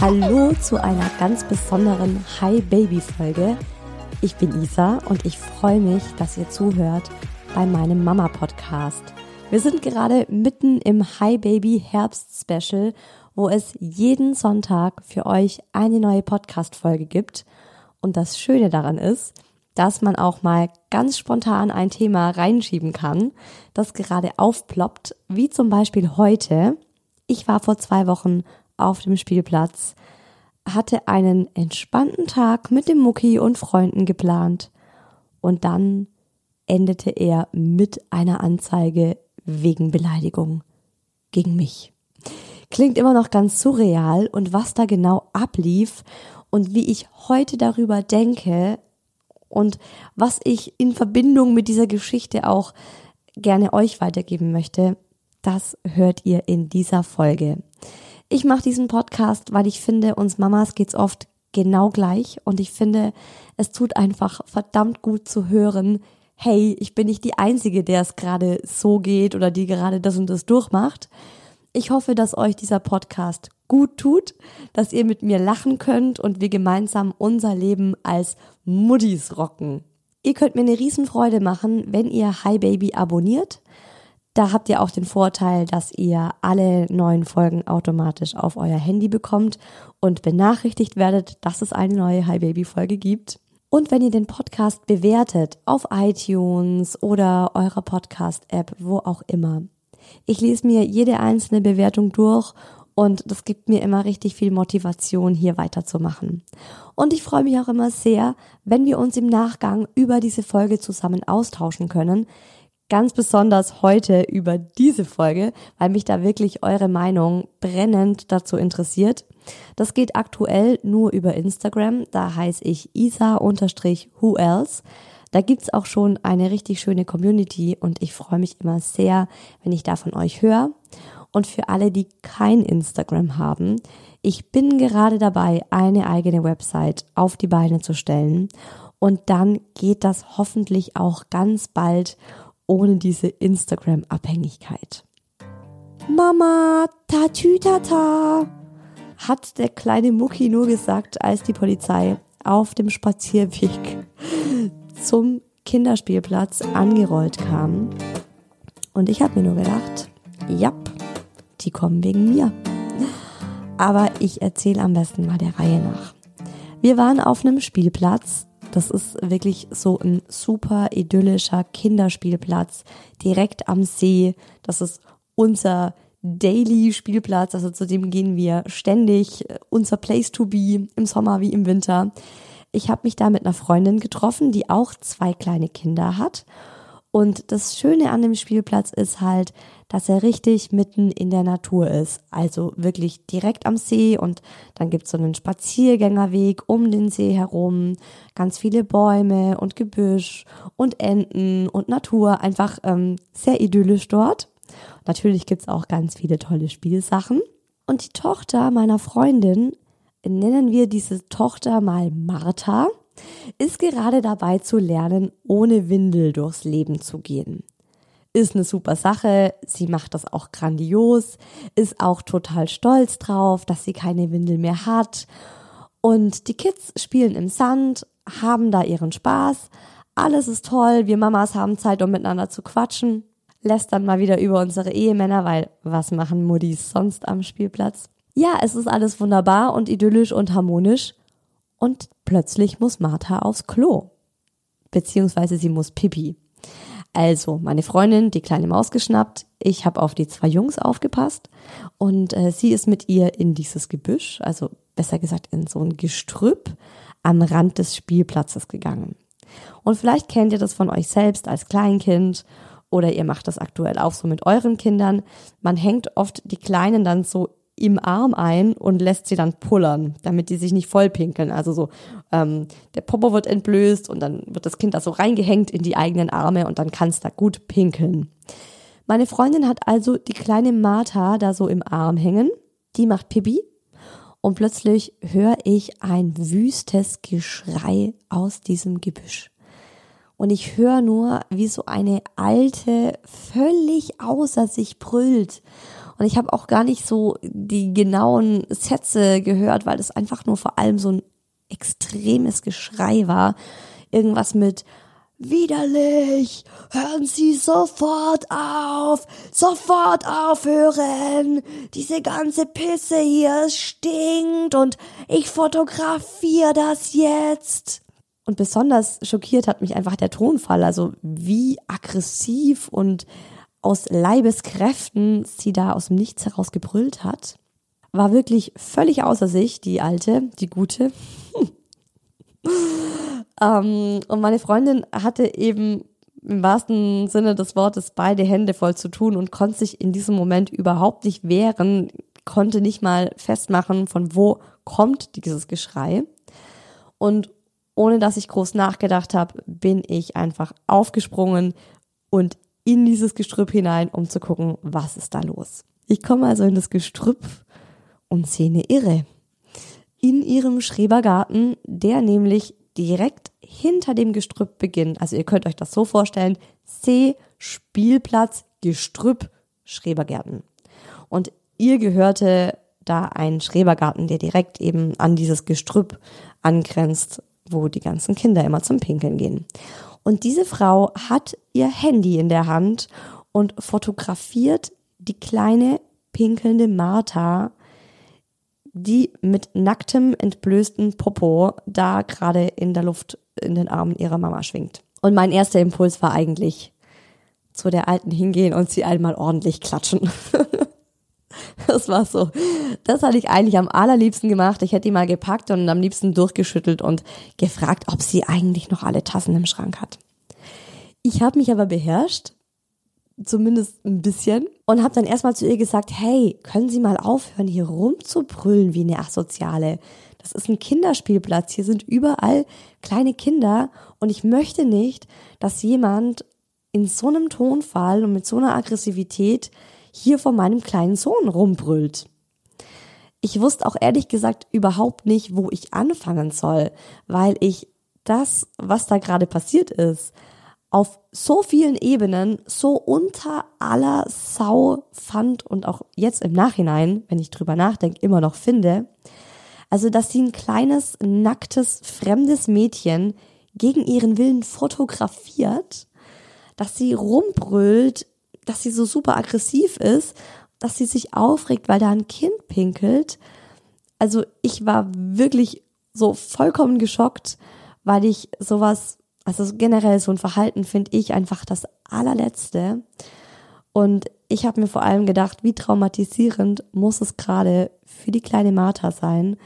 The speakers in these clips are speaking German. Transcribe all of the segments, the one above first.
Hallo zu einer ganz besonderen Hi Baby Folge. Ich bin Isa und ich freue mich, dass ihr zuhört bei meinem Mama Podcast. Wir sind gerade mitten im Hi Baby Herbst Special, wo es jeden Sonntag für euch eine neue Podcast Folge gibt. Und das Schöne daran ist, dass man auch mal ganz spontan ein Thema reinschieben kann, das gerade aufploppt, wie zum Beispiel heute. Ich war vor zwei Wochen auf dem Spielplatz, hatte einen entspannten Tag mit dem Mucki und Freunden geplant und dann endete er mit einer Anzeige wegen Beleidigung gegen mich. Klingt immer noch ganz surreal und was da genau ablief und wie ich heute darüber denke und was ich in Verbindung mit dieser Geschichte auch gerne euch weitergeben möchte, das hört ihr in dieser Folge. Ich mache diesen Podcast, weil ich finde, uns Mamas geht's oft genau gleich und ich finde, es tut einfach verdammt gut zu hören, hey, ich bin nicht die Einzige, der es gerade so geht oder die gerade das und das durchmacht. Ich hoffe, dass euch dieser Podcast gut tut, dass ihr mit mir lachen könnt und wir gemeinsam unser Leben als Muddies rocken. Ihr könnt mir eine Riesenfreude machen, wenn ihr Hi Baby abonniert. Da habt ihr auch den Vorteil, dass ihr alle neuen Folgen automatisch auf euer Handy bekommt und benachrichtigt werdet, dass es eine neue Hi Baby Folge gibt. Und wenn ihr den Podcast bewertet auf iTunes oder eurer Podcast App, wo auch immer. Ich lese mir jede einzelne Bewertung durch und das gibt mir immer richtig viel Motivation, hier weiterzumachen. Und ich freue mich auch immer sehr, wenn wir uns im Nachgang über diese Folge zusammen austauschen können ganz besonders heute über diese Folge, weil mich da wirklich eure Meinung brennend dazu interessiert. Das geht aktuell nur über Instagram, da heiße ich isa-who else. Da gibt's auch schon eine richtig schöne Community und ich freue mich immer sehr, wenn ich da von euch höre. Und für alle, die kein Instagram haben, ich bin gerade dabei, eine eigene Website auf die Beine zu stellen. Und dann geht das hoffentlich auch ganz bald ohne diese Instagram-Abhängigkeit. Mama, tatütata, hat der kleine Mucki nur gesagt, als die Polizei auf dem Spazierweg zum Kinderspielplatz angerollt kam. Und ich habe mir nur gedacht, ja, die kommen wegen mir. Aber ich erzähle am besten mal der Reihe nach. Wir waren auf einem Spielplatz Das ist wirklich so ein super idyllischer Kinderspielplatz direkt am See. Das ist unser Daily Spielplatz, also zu dem gehen wir ständig, unser Place to be im Sommer wie im Winter. Ich habe mich da mit einer Freundin getroffen, die auch zwei kleine Kinder hat. Und das Schöne an dem Spielplatz ist halt, dass er richtig mitten in der Natur ist. Also wirklich direkt am See und dann gibt's so einen Spaziergängerweg um den See herum, ganz viele Bäume und Gebüsch und Enten und Natur. Einfach ähm, sehr idyllisch dort. Natürlich gibt's auch ganz viele tolle Spielsachen. Und die Tochter meiner Freundin, nennen wir diese Tochter mal Martha, ist gerade dabei zu lernen, ohne Windel durchs Leben zu gehen. Ist eine super Sache, sie macht das auch grandios, ist auch total stolz drauf, dass sie keine Windel mehr hat. Und die Kids spielen im Sand, haben da ihren Spaß, alles ist toll, wir Mamas haben Zeit, um miteinander zu quatschen lästern mal wieder über unsere Ehemänner, weil was machen Muddis sonst am Spielplatz? Ja, es ist alles wunderbar und idyllisch und harmonisch. Und plötzlich muss Martha aufs Klo. Beziehungsweise sie muss pipi. Also, meine Freundin, die kleine Maus geschnappt, ich habe auf die zwei Jungs aufgepasst und äh, sie ist mit ihr in dieses Gebüsch, also besser gesagt in so ein Gestrüpp am Rand des Spielplatzes gegangen. Und vielleicht kennt ihr das von euch selbst als Kleinkind oder ihr macht das aktuell auch so mit euren Kindern. Man hängt oft die Kleinen dann so im Arm ein und lässt sie dann pullern, damit die sich nicht vollpinkeln. Also so, ähm, der Popo wird entblößt und dann wird das Kind da so reingehängt in die eigenen Arme und dann kann es da gut pinkeln. Meine Freundin hat also die kleine Martha da so im Arm hängen. Die macht Pipi und plötzlich höre ich ein wüstes Geschrei aus diesem Gebüsch und ich höre nur, wie so eine alte völlig außer sich brüllt. Und ich habe auch gar nicht so die genauen Sätze gehört, weil das einfach nur vor allem so ein extremes Geschrei war. Irgendwas mit Widerlich! Hören Sie sofort auf! Sofort aufhören! Diese ganze Pisse hier stinkt und ich fotografiere das jetzt! Und besonders schockiert hat mich einfach der Tonfall, also wie aggressiv und aus Leibeskräften sie da aus dem Nichts heraus gebrüllt hat. War wirklich völlig außer sich, die alte, die gute. ähm, und meine Freundin hatte eben im wahrsten Sinne des Wortes beide Hände voll zu tun und konnte sich in diesem Moment überhaupt nicht wehren, konnte nicht mal festmachen, von wo kommt dieses Geschrei. Und ohne dass ich groß nachgedacht habe, bin ich einfach aufgesprungen und in dieses Gestrüpp hinein, um zu gucken, was ist da los. Ich komme also in das Gestrüpp und sehe eine Irre. In ihrem Schrebergarten, der nämlich direkt hinter dem Gestrüpp beginnt. Also ihr könnt euch das so vorstellen, C, Spielplatz, Gestrüpp, Schrebergärten. Und ihr gehörte da ein Schrebergarten, der direkt eben an dieses Gestrüpp angrenzt wo die ganzen Kinder immer zum Pinkeln gehen. Und diese Frau hat ihr Handy in der Hand und fotografiert die kleine pinkelnde Martha, die mit nacktem, entblößten Popo da gerade in der Luft in den Armen ihrer Mama schwingt. Und mein erster Impuls war eigentlich zu der Alten hingehen und sie einmal ordentlich klatschen. Das war so. Das hatte ich eigentlich am allerliebsten gemacht. Ich hätte die mal gepackt und am liebsten durchgeschüttelt und gefragt, ob sie eigentlich noch alle Tassen im Schrank hat. Ich habe mich aber beherrscht, zumindest ein bisschen, und habe dann erstmal zu ihr gesagt, hey, können Sie mal aufhören, hier rumzubrüllen wie eine Asoziale. Das ist ein Kinderspielplatz. Hier sind überall kleine Kinder und ich möchte nicht, dass jemand in so einem Tonfall und mit so einer Aggressivität hier vor meinem kleinen Sohn rumbrüllt. Ich wusste auch ehrlich gesagt überhaupt nicht, wo ich anfangen soll, weil ich das, was da gerade passiert ist, auf so vielen Ebenen so unter aller Sau fand und auch jetzt im Nachhinein, wenn ich drüber nachdenke, immer noch finde. Also, dass sie ein kleines, nacktes, fremdes Mädchen gegen ihren Willen fotografiert, dass sie rumbrüllt, dass sie so super aggressiv ist, dass sie sich aufregt, weil da ein Kind pinkelt. Also ich war wirklich so vollkommen geschockt weil ich sowas, also generell so ein Verhalten finde ich einfach das allerletzte. Und ich habe mir vor allem gedacht, wie traumatisierend muss es gerade für die kleine Martha sein,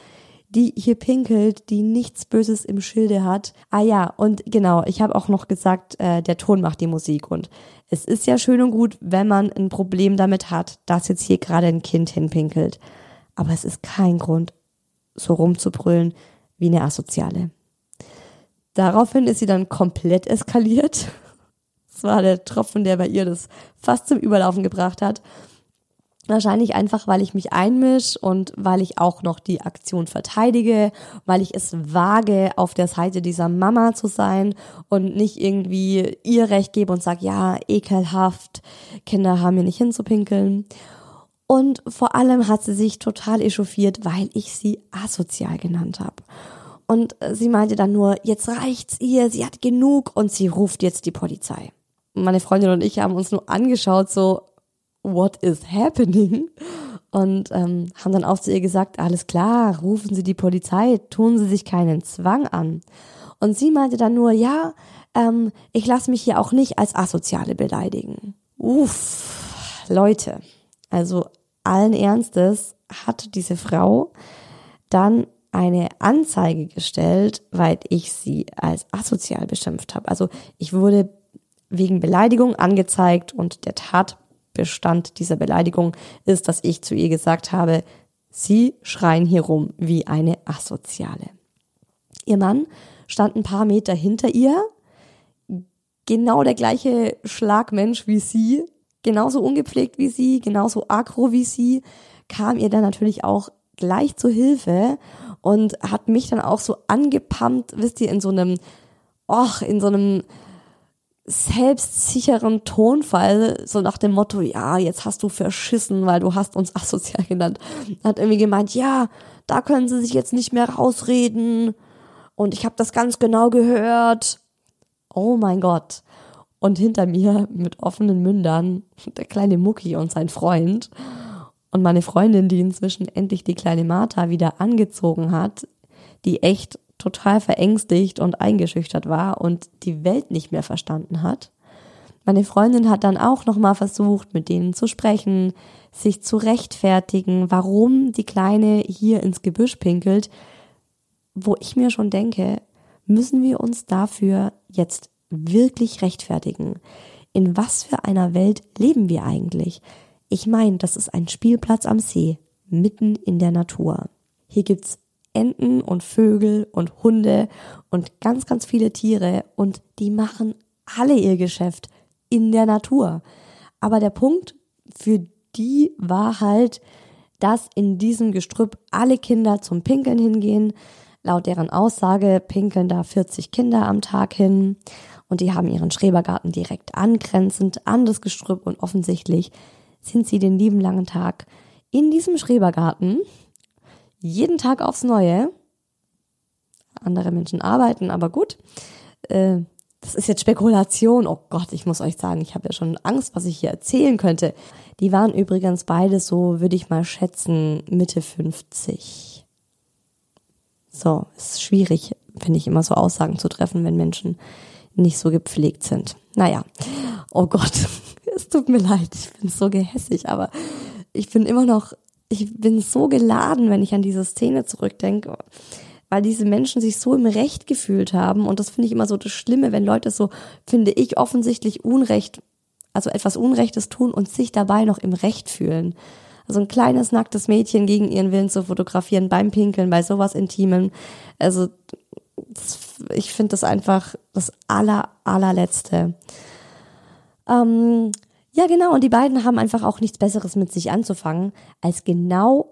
die hier pinkelt, die nichts Böses im Schilde hat. Ah ja, und genau, ich habe auch noch gesagt, äh, der Ton macht die Musik. Und es ist ja schön und gut, wenn man ein Problem damit hat, dass jetzt hier gerade ein Kind hinpinkelt. Aber es ist kein Grund, so rumzubrüllen wie eine Asoziale. Daraufhin ist sie dann komplett eskaliert. Das war der Tropfen, der bei ihr das fast zum Überlaufen gebracht hat. Wahrscheinlich einfach, weil ich mich einmisch und weil ich auch noch die Aktion verteidige, weil ich es wage, auf der Seite dieser Mama zu sein und nicht irgendwie ihr Recht gebe und sage, ja, ekelhaft, Kinder haben mir nicht hinzupinkeln. Und vor allem hat sie sich total echauffiert, weil ich sie asozial genannt habe. Und sie meinte dann nur, jetzt reicht's ihr, sie hat genug und sie ruft jetzt die Polizei. Meine Freundin und ich haben uns nur angeschaut, so, what is happening? Und ähm, haben dann auch zu ihr gesagt, alles klar, rufen Sie die Polizei, tun Sie sich keinen Zwang an. Und sie meinte dann nur, ja, ähm, ich lasse mich hier auch nicht als Asoziale beleidigen. Uff, Leute, also allen Ernstes hat diese Frau dann eine Anzeige gestellt, weil ich sie als asozial beschimpft habe. Also ich wurde wegen Beleidigung angezeigt und der Tat Bestand dieser Beleidigung ist, dass ich zu ihr gesagt habe, Sie schreien hier rum wie eine Asoziale. Ihr Mann stand ein paar Meter hinter ihr, genau der gleiche Schlagmensch wie sie, genauso ungepflegt wie sie, genauso aggro wie sie, kam ihr dann natürlich auch gleich zu Hilfe und hat mich dann auch so angepumpt, wisst ihr, in so einem, och, in so einem selbstsicheren Tonfall, so nach dem Motto, ja, jetzt hast du verschissen, weil du hast uns asozial genannt. Hat irgendwie gemeint, ja, da können sie sich jetzt nicht mehr rausreden. Und ich habe das ganz genau gehört. Oh mein Gott. Und hinter mir mit offenen Mündern der kleine Mucki und sein Freund. Und meine Freundin, die inzwischen endlich die kleine Martha wieder angezogen hat, die echt total verängstigt und eingeschüchtert war und die Welt nicht mehr verstanden hat. Meine Freundin hat dann auch nochmal versucht, mit denen zu sprechen, sich zu rechtfertigen, warum die Kleine hier ins Gebüsch pinkelt, wo ich mir schon denke, müssen wir uns dafür jetzt wirklich rechtfertigen? In was für einer Welt leben wir eigentlich? Ich meine, das ist ein Spielplatz am See, mitten in der Natur. Hier gibt's Enten und Vögel und Hunde und ganz, ganz viele Tiere und die machen alle ihr Geschäft in der Natur. Aber der Punkt für die war halt, dass in diesem Gestrüpp alle Kinder zum Pinkeln hingehen. Laut deren Aussage pinkeln da 40 Kinder am Tag hin und die haben ihren Schrebergarten direkt angrenzend an das Gestrüpp und offensichtlich sind sie den lieben langen Tag in diesem Schrebergarten jeden Tag aufs Neue. Andere Menschen arbeiten, aber gut. Äh, das ist jetzt Spekulation. Oh Gott, ich muss euch sagen, ich habe ja schon Angst, was ich hier erzählen könnte. Die waren übrigens beide so, würde ich mal schätzen, Mitte 50. So, ist schwierig, finde ich, immer so Aussagen zu treffen, wenn Menschen nicht so gepflegt sind. Naja, oh Gott, es tut mir leid, ich bin so gehässig, aber ich bin immer noch ich bin so geladen, wenn ich an diese Szene zurückdenke, weil diese Menschen sich so im Recht gefühlt haben. Und das finde ich immer so das Schlimme, wenn Leute so, finde ich, offensichtlich Unrecht, also etwas Unrechtes tun und sich dabei noch im Recht fühlen. Also ein kleines nacktes Mädchen gegen ihren Willen zu fotografieren beim Pinkeln, bei sowas Intimem. Also das, ich finde das einfach das aller, allerletzte. Ähm, ja, genau. Und die beiden haben einfach auch nichts Besseres mit sich anzufangen, als genau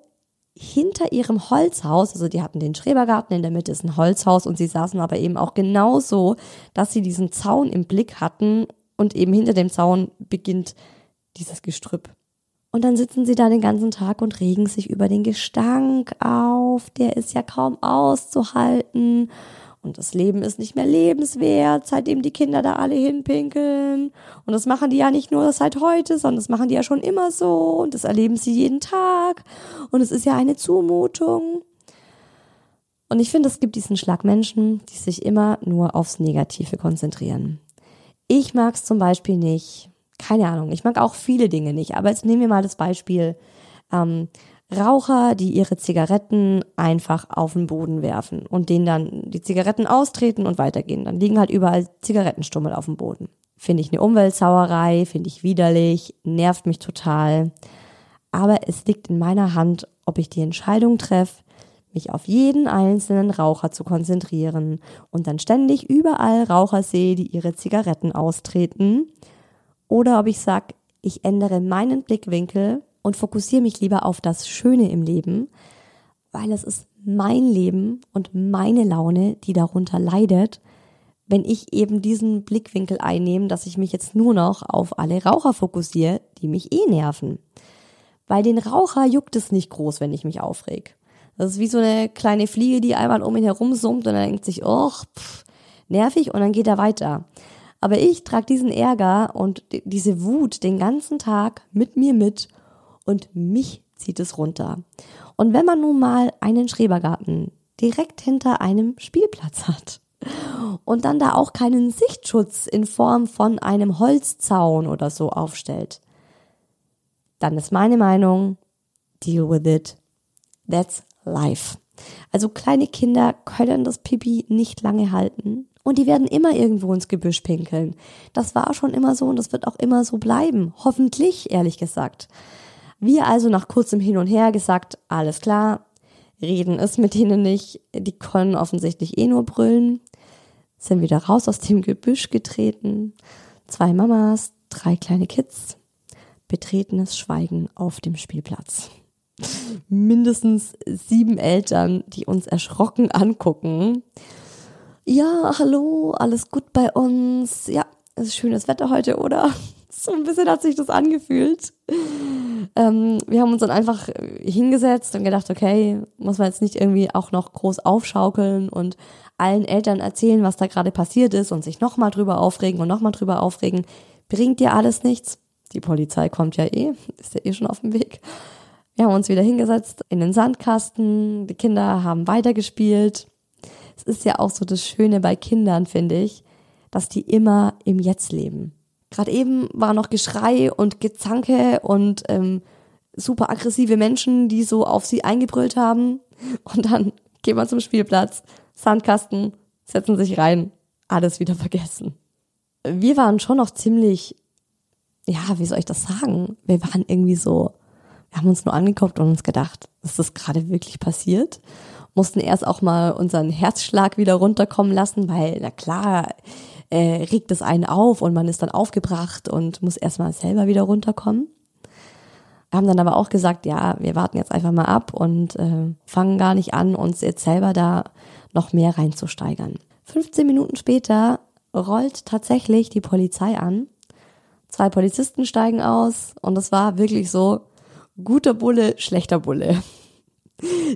hinter ihrem Holzhaus, also die hatten den Schrebergarten, in der Mitte ist ein Holzhaus und sie saßen aber eben auch genau so, dass sie diesen Zaun im Blick hatten und eben hinter dem Zaun beginnt dieses Gestrüpp. Und dann sitzen sie da den ganzen Tag und regen sich über den Gestank auf, der ist ja kaum auszuhalten und das Leben ist nicht mehr lebenswert, seitdem die Kinder da alle hinpinkeln. Und das machen die ja nicht nur seit heute, sondern das machen die ja schon immer so. Und das erleben sie jeden Tag. Und es ist ja eine Zumutung. Und ich finde, es gibt diesen Schlag Menschen, die sich immer nur aufs Negative konzentrieren. Ich mag es zum Beispiel nicht, keine Ahnung, ich mag auch viele Dinge nicht, aber jetzt nehmen wir mal das Beispiel ähm, Raucher, die ihre Zigaretten einfach auf den Boden werfen und denen dann die Zigaretten austreten und weitergehen. Dann liegen halt überall Zigarettenstummel auf dem Boden. Finde ich eine Umweltsauerei, finde ich widerlich, nervt mich total. Aber es liegt in meiner Hand, ob ich die Entscheidung treffe, mich auf jeden einzelnen Raucher zu konzentrieren und dann ständig überall Raucher sehe, die ihre Zigaretten austreten, oder ob ich sage, ich ändere meinen Blickwinkel und fokussiere mich lieber auf das Schöne im Leben, weil es ist mein Leben und meine Laune, die darunter leidet, wenn ich eben diesen Blickwinkel einnehme, dass ich mich jetzt nur noch auf alle Raucher fokussiere, die mich eh nerven. Weil den Raucher juckt es nicht groß, wenn ich mich aufreg. Das ist wie so eine kleine Fliege, die einmal um ihn herum summt und dann denkt sich, oh, pff, nervig und dann geht er weiter. Aber ich trage diesen Ärger und diese Wut den ganzen Tag mit mir mit und mich zieht es runter. Und wenn man nun mal einen Schrebergarten direkt hinter einem Spielplatz hat und dann da auch keinen Sichtschutz in Form von einem Holzzaun oder so aufstellt, dann ist meine Meinung, deal with it. That's life. Also kleine Kinder können das Pipi nicht lange halten und die werden immer irgendwo ins Gebüsch pinkeln. Das war schon immer so und das wird auch immer so bleiben. Hoffentlich, ehrlich gesagt. Wir also nach kurzem Hin und Her gesagt, alles klar, reden ist mit denen nicht, die können offensichtlich eh nur brüllen, sind wieder raus aus dem Gebüsch getreten, zwei Mamas, drei kleine Kids, betretenes Schweigen auf dem Spielplatz mindestens sieben Eltern, die uns erschrocken angucken. Ja, hallo, alles gut bei uns. Ja, es ist schönes Wetter heute, oder? So ein bisschen hat sich das angefühlt. Ähm, wir haben uns dann einfach hingesetzt und gedacht, okay, muss man jetzt nicht irgendwie auch noch groß aufschaukeln und allen Eltern erzählen, was da gerade passiert ist und sich nochmal drüber aufregen und nochmal drüber aufregen. Bringt dir alles nichts. Die Polizei kommt ja eh, ist ja eh schon auf dem Weg. Wir haben uns wieder hingesetzt in den Sandkasten. Die Kinder haben weitergespielt. Es ist ja auch so das Schöne bei Kindern, finde ich, dass die immer im Jetzt leben. Gerade eben war noch Geschrei und Gezanke und ähm, super aggressive Menschen, die so auf sie eingebrüllt haben. Und dann gehen wir zum Spielplatz, Sandkasten, setzen sich rein, alles wieder vergessen. Wir waren schon noch ziemlich, ja, wie soll ich das sagen? Wir waren irgendwie so wir haben uns nur angeguckt und uns gedacht, ist das gerade wirklich passiert? Mussten erst auch mal unseren Herzschlag wieder runterkommen lassen, weil, na klar, äh, regt es einen auf und man ist dann aufgebracht und muss erstmal selber wieder runterkommen. Haben dann aber auch gesagt, ja, wir warten jetzt einfach mal ab und äh, fangen gar nicht an, uns jetzt selber da noch mehr reinzusteigern. 15 Minuten später rollt tatsächlich die Polizei an. Zwei Polizisten steigen aus und es war wirklich so, guter Bulle, schlechter Bulle.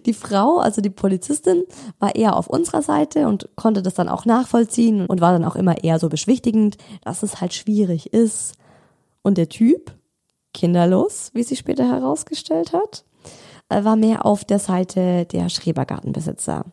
Die Frau, also die Polizistin, war eher auf unserer Seite und konnte das dann auch nachvollziehen und war dann auch immer eher so beschwichtigend, dass es halt schwierig ist. Und der Typ, kinderlos, wie sich später herausgestellt hat, äh, war mehr auf der Seite der Schrebergartenbesitzer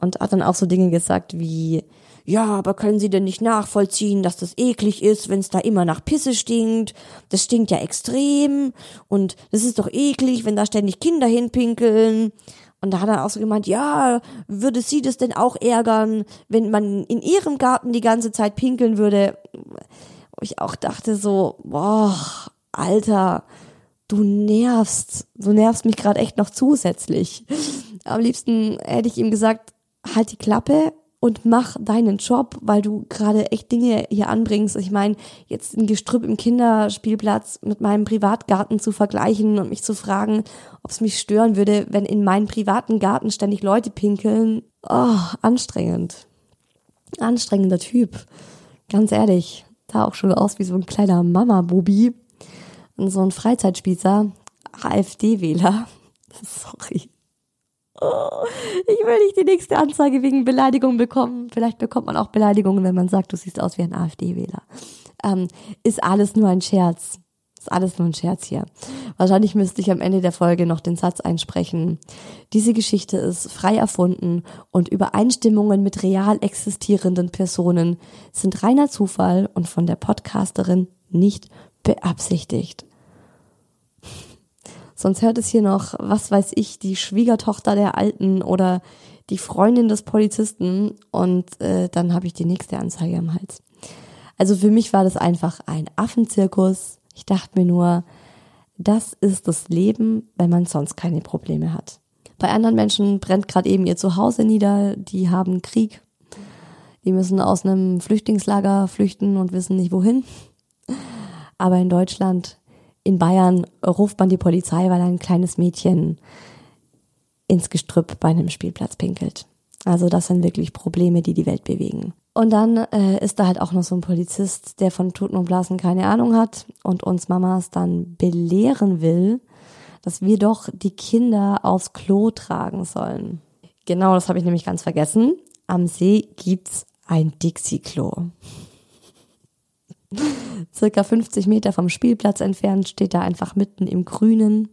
und hat dann auch so Dinge gesagt wie, ja, aber können Sie denn nicht nachvollziehen, dass das eklig ist, wenn es da immer nach Pisse stinkt? Das stinkt ja extrem und das ist doch eklig, wenn da ständig Kinder hinpinkeln. Und da hat er auch so gemeint, ja, würde Sie das denn auch ärgern, wenn man in Ihrem Garten die ganze Zeit pinkeln würde? Wo ich auch dachte so, boah, Alter, du nervst, du nervst mich gerade echt noch zusätzlich. Am liebsten hätte ich ihm gesagt, halt die Klappe und mach deinen Job, weil du gerade echt Dinge hier anbringst. Ich meine, jetzt ein Gestrüpp im Kinderspielplatz mit meinem Privatgarten zu vergleichen und mich zu fragen, ob es mich stören würde, wenn in meinem privaten Garten ständig Leute pinkeln. Oh, anstrengend. Anstrengender Typ. Ganz ehrlich, sah auch schon aus wie so ein kleiner Mama-Bubi und so ein Freizeitspießer, AfD-Wähler. Sorry. Oh, ich will nicht die nächste Anzeige wegen Beleidigung bekommen. Vielleicht bekommt man auch Beleidigungen, wenn man sagt, du siehst aus wie ein AfD-Wähler. Ähm, ist alles nur ein Scherz. ist alles nur ein Scherz hier. Wahrscheinlich müsste ich am Ende der Folge noch den Satz einsprechen. Diese Geschichte ist frei erfunden und Übereinstimmungen mit real existierenden Personen sind reiner Zufall und von der Podcasterin nicht beabsichtigt. Sonst hört es hier noch, was weiß ich, die Schwiegertochter der Alten oder die Freundin des Polizisten und äh, dann habe ich die nächste Anzeige am Hals. Also für mich war das einfach ein Affenzirkus. Ich dachte mir nur, das ist das Leben, wenn man sonst keine Probleme hat. Bei anderen Menschen brennt gerade eben ihr Zuhause nieder, die haben Krieg, die müssen aus einem Flüchtlingslager flüchten und wissen nicht wohin. Aber in Deutschland, in Bayern ruft man die Polizei, weil ein kleines Mädchen ins Gestrüpp bei einem Spielplatz pinkelt. Also das sind wirklich Probleme, die die Welt bewegen. Und dann äh, ist da halt auch noch so ein Polizist, der von Tuten und Blasen keine Ahnung hat und uns Mamas dann belehren will, dass wir doch die Kinder aufs Klo tragen sollen. Genau, das habe ich nämlich ganz vergessen. Am See gibt's ein Dixie-Klo. Circa 50 Meter vom Spielplatz entfernt steht da einfach mitten im Grünen.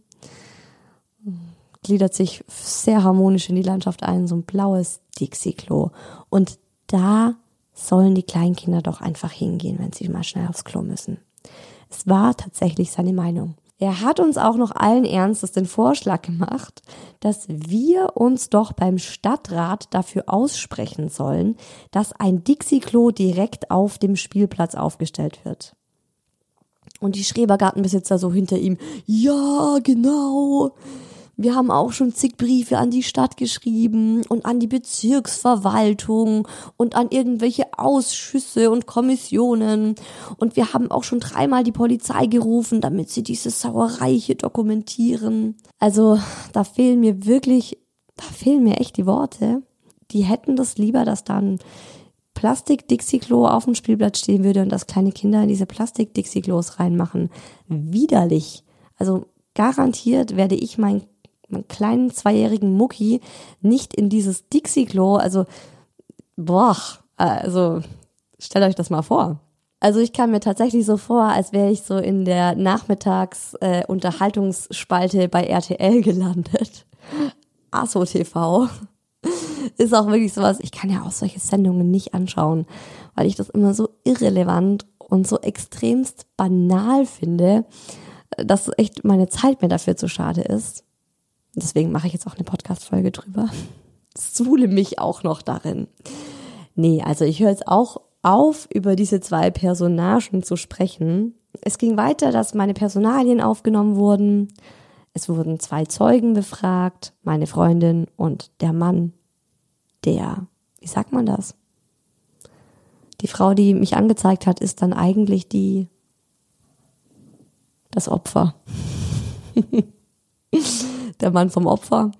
Gliedert sich sehr harmonisch in die Landschaft ein, so ein blaues Dixie-Klo. Und da sollen die Kleinkinder doch einfach hingehen, wenn sie mal schnell aufs Klo müssen. Es war tatsächlich seine Meinung. Er hat uns auch noch allen Ernstes den Vorschlag gemacht, dass wir uns doch beim Stadtrat dafür aussprechen sollen, dass ein Dixie-Klo direkt auf dem Spielplatz aufgestellt wird. Und die Schrebergartenbesitzer so hinter ihm, ja, genau. Wir haben auch schon zig Briefe an die Stadt geschrieben und an die Bezirksverwaltung und an irgendwelche Ausschüsse und Kommissionen. Und wir haben auch schon dreimal die Polizei gerufen, damit sie diese Sauerei hier dokumentieren. Also da fehlen mir wirklich, da fehlen mir echt die Worte. Die hätten das lieber, dass dann Plastik-Dixie-Klo auf dem Spielplatz stehen würde und dass kleine Kinder in diese Plastik-Dixie-Klos reinmachen. Widerlich. Also garantiert werde ich mein meinen kleinen zweijährigen Mucki nicht in dieses Dixie-Klo, also, boah, also, stellt euch das mal vor. Also ich kam mir tatsächlich so vor, als wäre ich so in der Nachmittags-Unterhaltungsspalte äh, bei RTL gelandet. ASO TV. Ist auch wirklich sowas, ich kann ja auch solche Sendungen nicht anschauen, weil ich das immer so irrelevant und so extremst banal finde, dass echt meine Zeit mir dafür zu schade ist. Deswegen mache ich jetzt auch eine Podcast-Folge drüber. Suhle mich auch noch darin. Nee, also ich höre jetzt auch auf, über diese zwei Personagen zu sprechen. Es ging weiter, dass meine Personalien aufgenommen wurden. Es wurden zwei Zeugen befragt, meine Freundin und der Mann, der, wie sagt man das? Die Frau, die mich angezeigt hat, ist dann eigentlich die, das Opfer. der Mann vom Opfer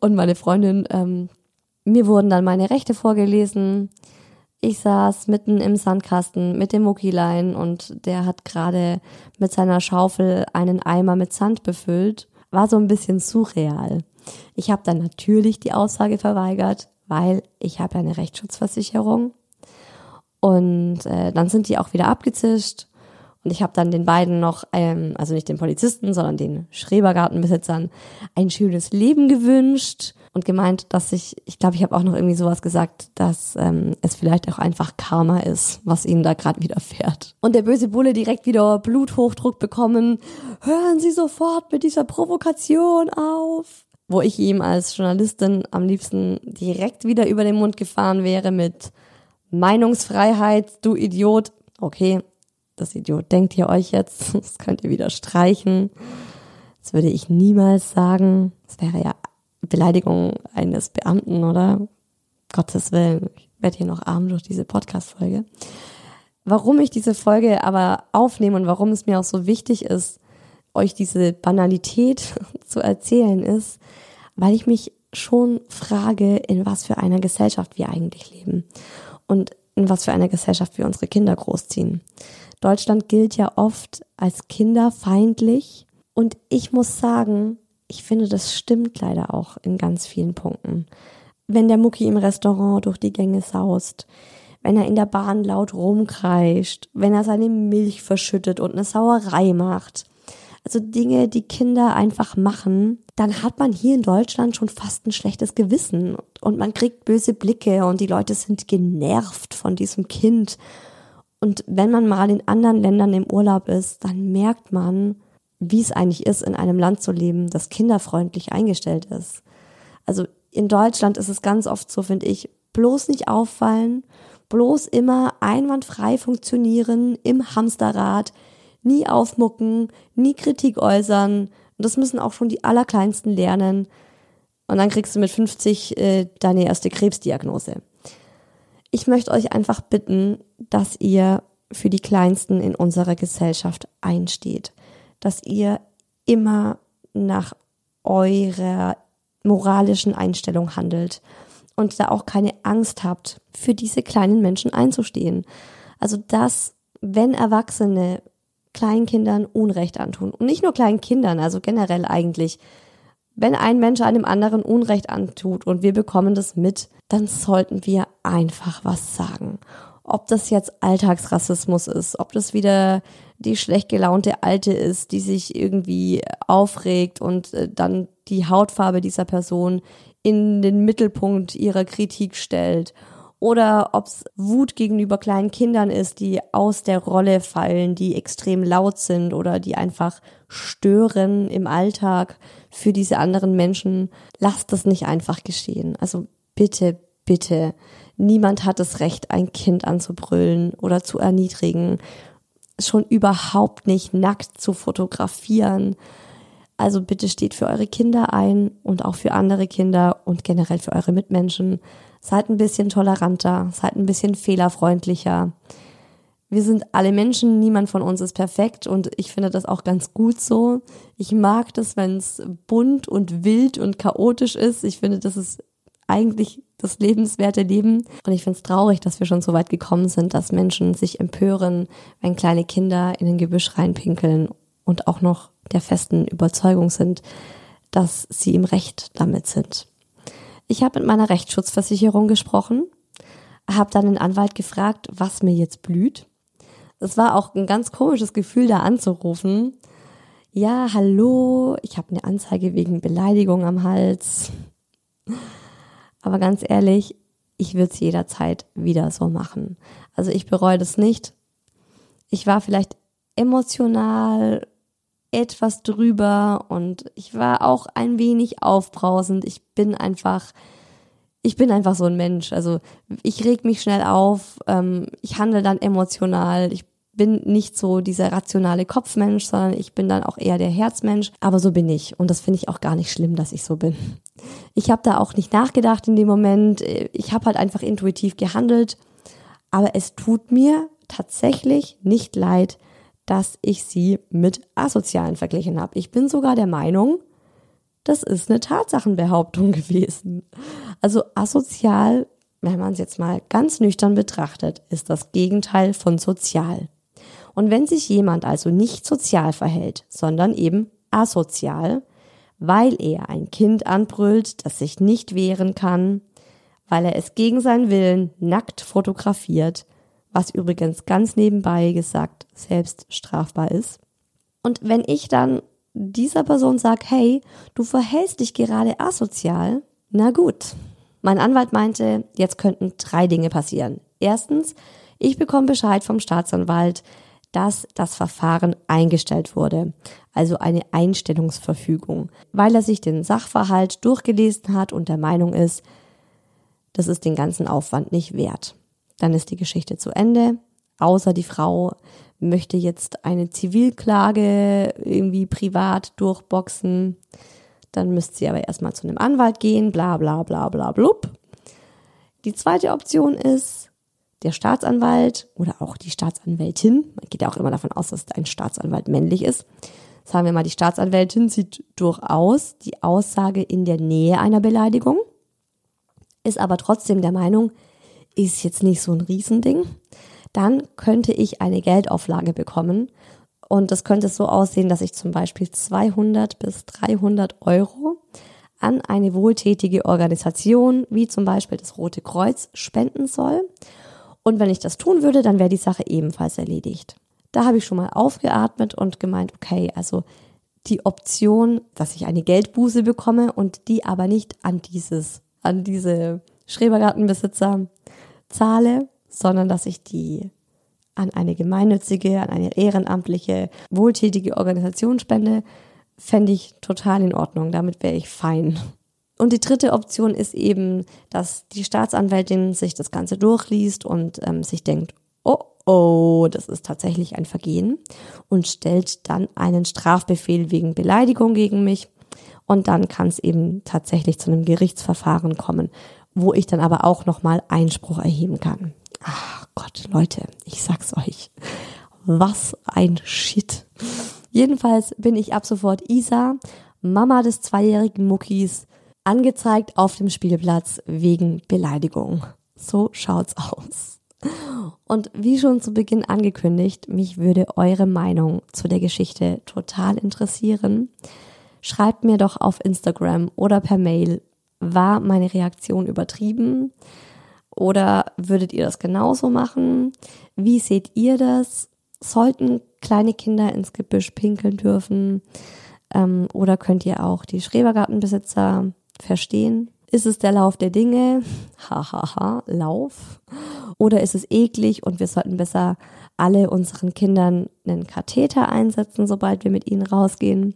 und meine Freundin. Ähm, mir wurden dann meine Rechte vorgelesen. Ich saß mitten im Sandkasten mit dem Muckilein und der hat gerade mit seiner Schaufel einen Eimer mit Sand befüllt. War so ein bisschen surreal. Ich habe dann natürlich die Aussage verweigert, weil ich habe eine Rechtsschutzversicherung. Und äh, dann sind die auch wieder abgezischt und ich habe dann den beiden noch, ähm, also nicht den Polizisten, sondern den Schrebergartenbesitzern ein schönes Leben gewünscht und gemeint, dass ich, ich glaube, ich habe auch noch irgendwie sowas gesagt, dass ähm, es vielleicht auch einfach Karma ist, was ihnen da gerade widerfährt. Und der böse Bulle direkt wieder Bluthochdruck bekommen. Hören Sie sofort mit dieser Provokation auf. Wo ich ihm als Journalistin am liebsten direkt wieder über den Mund gefahren wäre mit Meinungsfreiheit, du Idiot. Okay, das Idiot denkt ihr euch jetzt, das könnt ihr wieder streichen. Das würde ich niemals sagen. Das wäre ja Beleidigung eines Beamten, oder? Gottes Willen. Ich werde hier noch arm durch diese Podcast-Folge. Warum ich diese Folge aber aufnehme und warum es mir auch so wichtig ist, euch diese Banalität zu erzählen, ist, weil ich mich schon frage, in was für einer Gesellschaft wir eigentlich leben und in was für einer Gesellschaft wir unsere Kinder großziehen. Deutschland gilt ja oft als kinderfeindlich. Und ich muss sagen, ich finde, das stimmt leider auch in ganz vielen Punkten. Wenn der Mucki im Restaurant durch die Gänge saust, wenn er in der Bahn laut rumkreischt, wenn er seine Milch verschüttet und eine Sauerei macht, Also Dinge, die Kinder einfach machen, dann hat man hier in Deutschland schon fast ein schlechtes Gewissen und man kriegt böse Blicke und die Leute sind genervt von diesem Kind. Und wenn man mal in anderen Ländern im Urlaub ist, dann merkt man, wie es eigentlich ist, in einem Land zu leben, das kinderfreundlich eingestellt ist. Also in Deutschland ist es ganz oft so, finde ich, bloß nicht auffallen, bloß immer einwandfrei funktionieren im Hamsterrad, nie aufmucken, nie Kritik äußern. Und das müssen auch schon die Allerkleinsten lernen. Und dann kriegst du mit 50 äh, deine erste Krebsdiagnose. Ich möchte euch einfach bitten, dass ihr für die Kleinsten in unserer Gesellschaft einsteht, dass ihr immer nach eurer moralischen Einstellung handelt und da auch keine Angst habt, für diese kleinen Menschen einzustehen. Also dass, wenn Erwachsene Kleinkindern Unrecht antun und nicht nur kleinen Kindern, also generell eigentlich, wenn ein Mensch einem anderen Unrecht antut und wir bekommen das mit, dann sollten wir einfach was sagen. Ob das jetzt Alltagsrassismus ist, ob das wieder die schlecht gelaunte Alte ist, die sich irgendwie aufregt und äh, dann die Hautfarbe dieser Person in den Mittelpunkt ihrer Kritik stellt oder ob es Wut gegenüber kleinen Kindern ist, die aus der Rolle fallen, die extrem laut sind oder die einfach stören im Alltag für diese anderen Menschen. Lasst das nicht einfach geschehen. Also bitte, bitte. Niemand hat das Recht, ein Kind anzubrüllen oder zu erniedrigen. Schon überhaupt nicht nackt zu fotografieren. Also bitte steht für eure Kinder ein und auch für andere Kinder und generell für eure Mitmenschen. Seid ein bisschen toleranter, seid ein bisschen fehlerfreundlicher. Wir sind alle Menschen, niemand von uns ist perfekt und ich finde das auch ganz gut so. Ich mag das, wenn es bunt und wild und chaotisch ist. Ich finde, das ist eigentlich das lebenswerte Leben. Und ich finde es traurig, dass wir schon so weit gekommen sind, dass Menschen sich empören, wenn kleine Kinder in ein Gebüsch reinpinkeln und auch noch der festen Überzeugung sind, dass sie im Recht damit sind. Ich habe mit meiner Rechtsschutzversicherung gesprochen, habe dann den Anwalt gefragt, was mir jetzt blüht. Es war auch ein ganz komisches Gefühl, da anzurufen. Ja, hallo, ich habe eine Anzeige wegen Beleidigung am Hals. Aber ganz ehrlich, ich würde es jederzeit wieder so machen. Also ich bereue das nicht. Ich war vielleicht emotional etwas drüber und ich war auch ein wenig aufbrausend. Ich bin einfach, ich bin einfach so ein Mensch. Also ich reg mich schnell auf, ähm, ich handle dann emotional, ich bin nicht so dieser rationale Kopfmensch, sondern ich bin dann auch eher der Herzmensch. Aber so bin ich. Und das finde ich auch gar nicht schlimm, dass ich so bin. Ich habe da auch nicht nachgedacht in dem Moment. Ich habe halt einfach intuitiv gehandelt. Aber es tut mir tatsächlich nicht leid, dass ich sie mit Asozialen verglichen habe. Ich bin sogar der Meinung, das ist eine Tatsachenbehauptung gewesen. Also asozial, wenn man es jetzt mal ganz nüchtern betrachtet, ist das Gegenteil von sozial. Und wenn sich jemand also nicht sozial verhält, sondern eben asozial, weil er ein Kind anbrüllt, das sich nicht wehren kann, weil er es gegen seinen Willen nackt fotografiert, was übrigens ganz nebenbei gesagt selbst strafbar ist. Und wenn ich dann dieser Person sage, hey, du verhältst dich gerade asozial, na gut. Mein Anwalt meinte, jetzt könnten drei Dinge passieren. Erstens, ich bekomme Bescheid vom Staatsanwalt, dass das Verfahren eingestellt wurde, also eine Einstellungsverfügung, weil er sich den Sachverhalt durchgelesen hat und der Meinung ist, das ist den ganzen Aufwand nicht wert dann ist die Geschichte zu Ende. Außer die Frau möchte jetzt eine Zivilklage irgendwie privat durchboxen. Dann müsste sie aber erstmal zu einem Anwalt gehen, bla bla bla bla blub. Die zweite Option ist, der Staatsanwalt oder auch die Staatsanwältin, man geht ja auch immer davon aus, dass ein Staatsanwalt männlich ist. Sagen wir mal, die Staatsanwältin sieht durchaus die Aussage in der Nähe einer Beleidigung, ist aber trotzdem der Meinung, ist jetzt nicht so ein Riesending, dann könnte ich eine Geldauflage bekommen. Und das könnte so aussehen, dass ich zum Beispiel 200 bis 300 Euro an eine wohltätige Organisation, wie zum Beispiel das Rote Kreuz, spenden soll. Und wenn ich das tun würde, dann wäre die Sache ebenfalls erledigt. Da habe ich schon mal aufgeatmet und gemeint, okay, also die Option, dass ich eine Geldbuße bekomme und die aber nicht an dieses, an diese Schrebergartenbesitzer zahle, sondern dass ich die an eine gemeinnützige, an eine ehrenamtliche, wohltätige Organisation spende, fände ich total in Ordnung. Damit wäre ich fein. Und die dritte Option ist eben, dass die Staatsanwältin sich das Ganze durchliest und ähm, sich denkt, oh oh, das ist tatsächlich ein Vergehen und stellt dann einen Strafbefehl wegen Beleidigung gegen mich. Und dann kann es eben tatsächlich zu einem Gerichtsverfahren kommen, wo ich dann aber auch nochmal Einspruch erheben kann. Ach Gott, Leute, ich sag's euch. Was ein Shit. Jedenfalls bin ich ab sofort Isa, Mama des zweijährigen Muckis, angezeigt auf dem Spielplatz wegen Beleidigung. So schaut's aus. Und wie schon zu Beginn angekündigt, mich würde eure Meinung zu der Geschichte total interessieren. Schreibt mir doch auf Instagram oder per Mail, war meine Reaktion übertrieben? Oder würdet ihr das genauso machen? Wie seht ihr das? Sollten kleine Kinder ins Gebüsch pinkeln dürfen? Ähm, oder könnt ihr auch die Schrebergartenbesitzer verstehen? Ist es der Lauf der Dinge? Hahaha, ha, ha, Lauf. Oder ist es eklig und wir sollten besser alle unseren Kindern einen Katheter einsetzen, sobald wir mit ihnen rausgehen?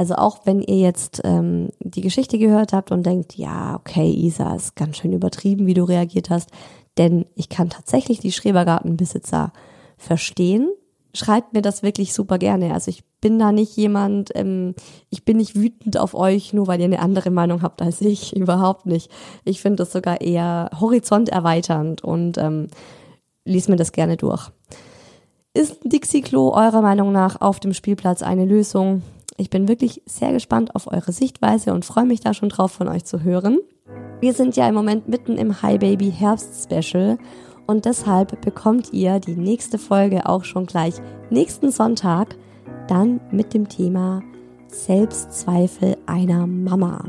Also auch wenn ihr jetzt ähm, die Geschichte gehört habt und denkt, ja, okay, Isa, ist ganz schön übertrieben, wie du reagiert hast, denn ich kann tatsächlich die Schrebergartenbesitzer verstehen schreibt mir das wirklich super gerne. Also ich bin da nicht jemand, ähm, ich bin nicht wütend auf euch, nur weil ihr eine andere Meinung habt als ich. Überhaupt nicht. Ich finde das sogar eher horizonterweiternd und ähm, lies mir das gerne durch. Ist ein Dixie-Klo eurer Meinung nach auf dem Spielplatz eine Lösung? Ich bin wirklich sehr gespannt auf eure Sichtweise und freue mich da schon drauf von euch zu hören. Wir sind ja im Moment mitten im Hi Baby Herbst Special und deshalb bekommt ihr die nächste Folge auch schon gleich nächsten Sonntag, dann mit dem Thema Selbstzweifel einer Mama.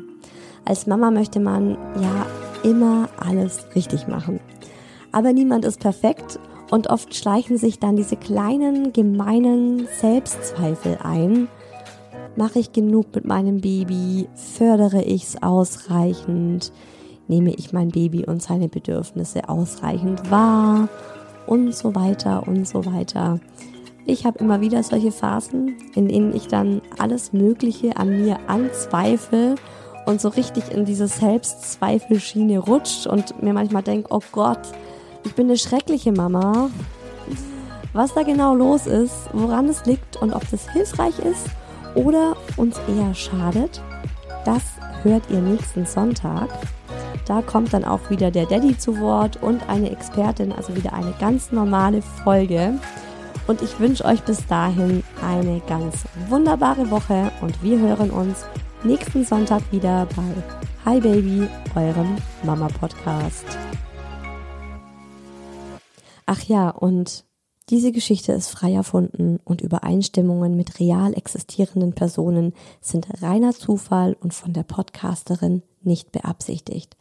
Als Mama möchte man ja immer alles richtig machen. Aber niemand ist perfekt und oft schleichen sich dann diese kleinen, gemeinen Selbstzweifel ein. Mache ich genug mit meinem Baby? Fördere ich es ausreichend? nehme ich mein Baby und seine Bedürfnisse ausreichend wahr und so weiter und so weiter. Ich habe immer wieder solche Phasen, in denen ich dann alles Mögliche an mir anzweifle und so richtig in diese Selbstzweifelschiene rutscht und mir manchmal denke, oh Gott, ich bin eine schreckliche Mama. Was da genau los ist, woran es liegt und ob das hilfreich ist oder uns eher schadet, das hört ihr nächsten Sonntag. Da kommt dann auch wieder der Daddy zu Wort und eine Expertin, also wieder eine ganz normale Folge. Und ich wünsche euch bis dahin eine ganz wunderbare Woche und wir hören uns nächsten Sonntag wieder bei Hi Baby, eurem Mama Podcast. Ach ja, und diese Geschichte ist frei erfunden und Übereinstimmungen mit real existierenden Personen sind reiner Zufall und von der Podcasterin nicht beabsichtigt.